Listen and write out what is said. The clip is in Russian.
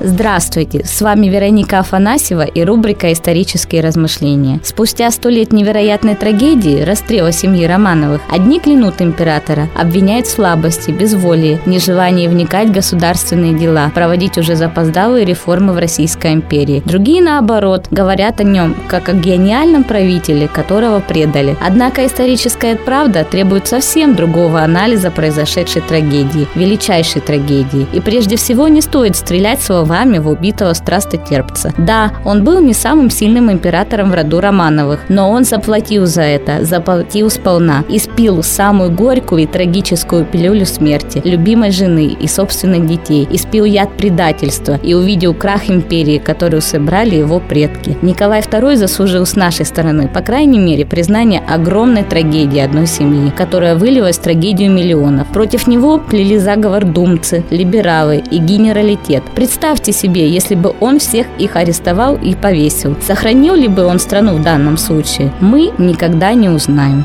Здравствуйте, с вами Вероника Афанасьева и рубрика «Исторические размышления». Спустя сто лет невероятной трагедии, расстрела семьи Романовых, одни клянут императора, обвиняют в слабости, безволии, нежелании вникать в государственные дела, проводить уже запоздалые реформы в Российской империи. Другие, наоборот, говорят о нем как о гениальном правителе, которого предали. Однако историческая правда требует совсем другого анализа произошедшей трагедии, величайшей трагедии. И прежде всего не стоит стрелять словами словами в убитого страстотерпца. Да, он был не самым сильным императором в роду Романовых, но он заплатил за это, заплатил сполна и спил самую горькую и трагическую пилюлю смерти любимой жены и собственных детей, и спил яд предательства и увидел крах империи, которую собрали его предки. Николай II заслужил с нашей стороны, по крайней мере, признание огромной трагедии одной семьи, которая вылилась в трагедию миллионов. Против него плели заговор думцы, либералы и генералитет. Представь Представьте себе, если бы он всех их арестовал и повесил. Сохранил ли бы он страну в данном случае? Мы никогда не узнаем.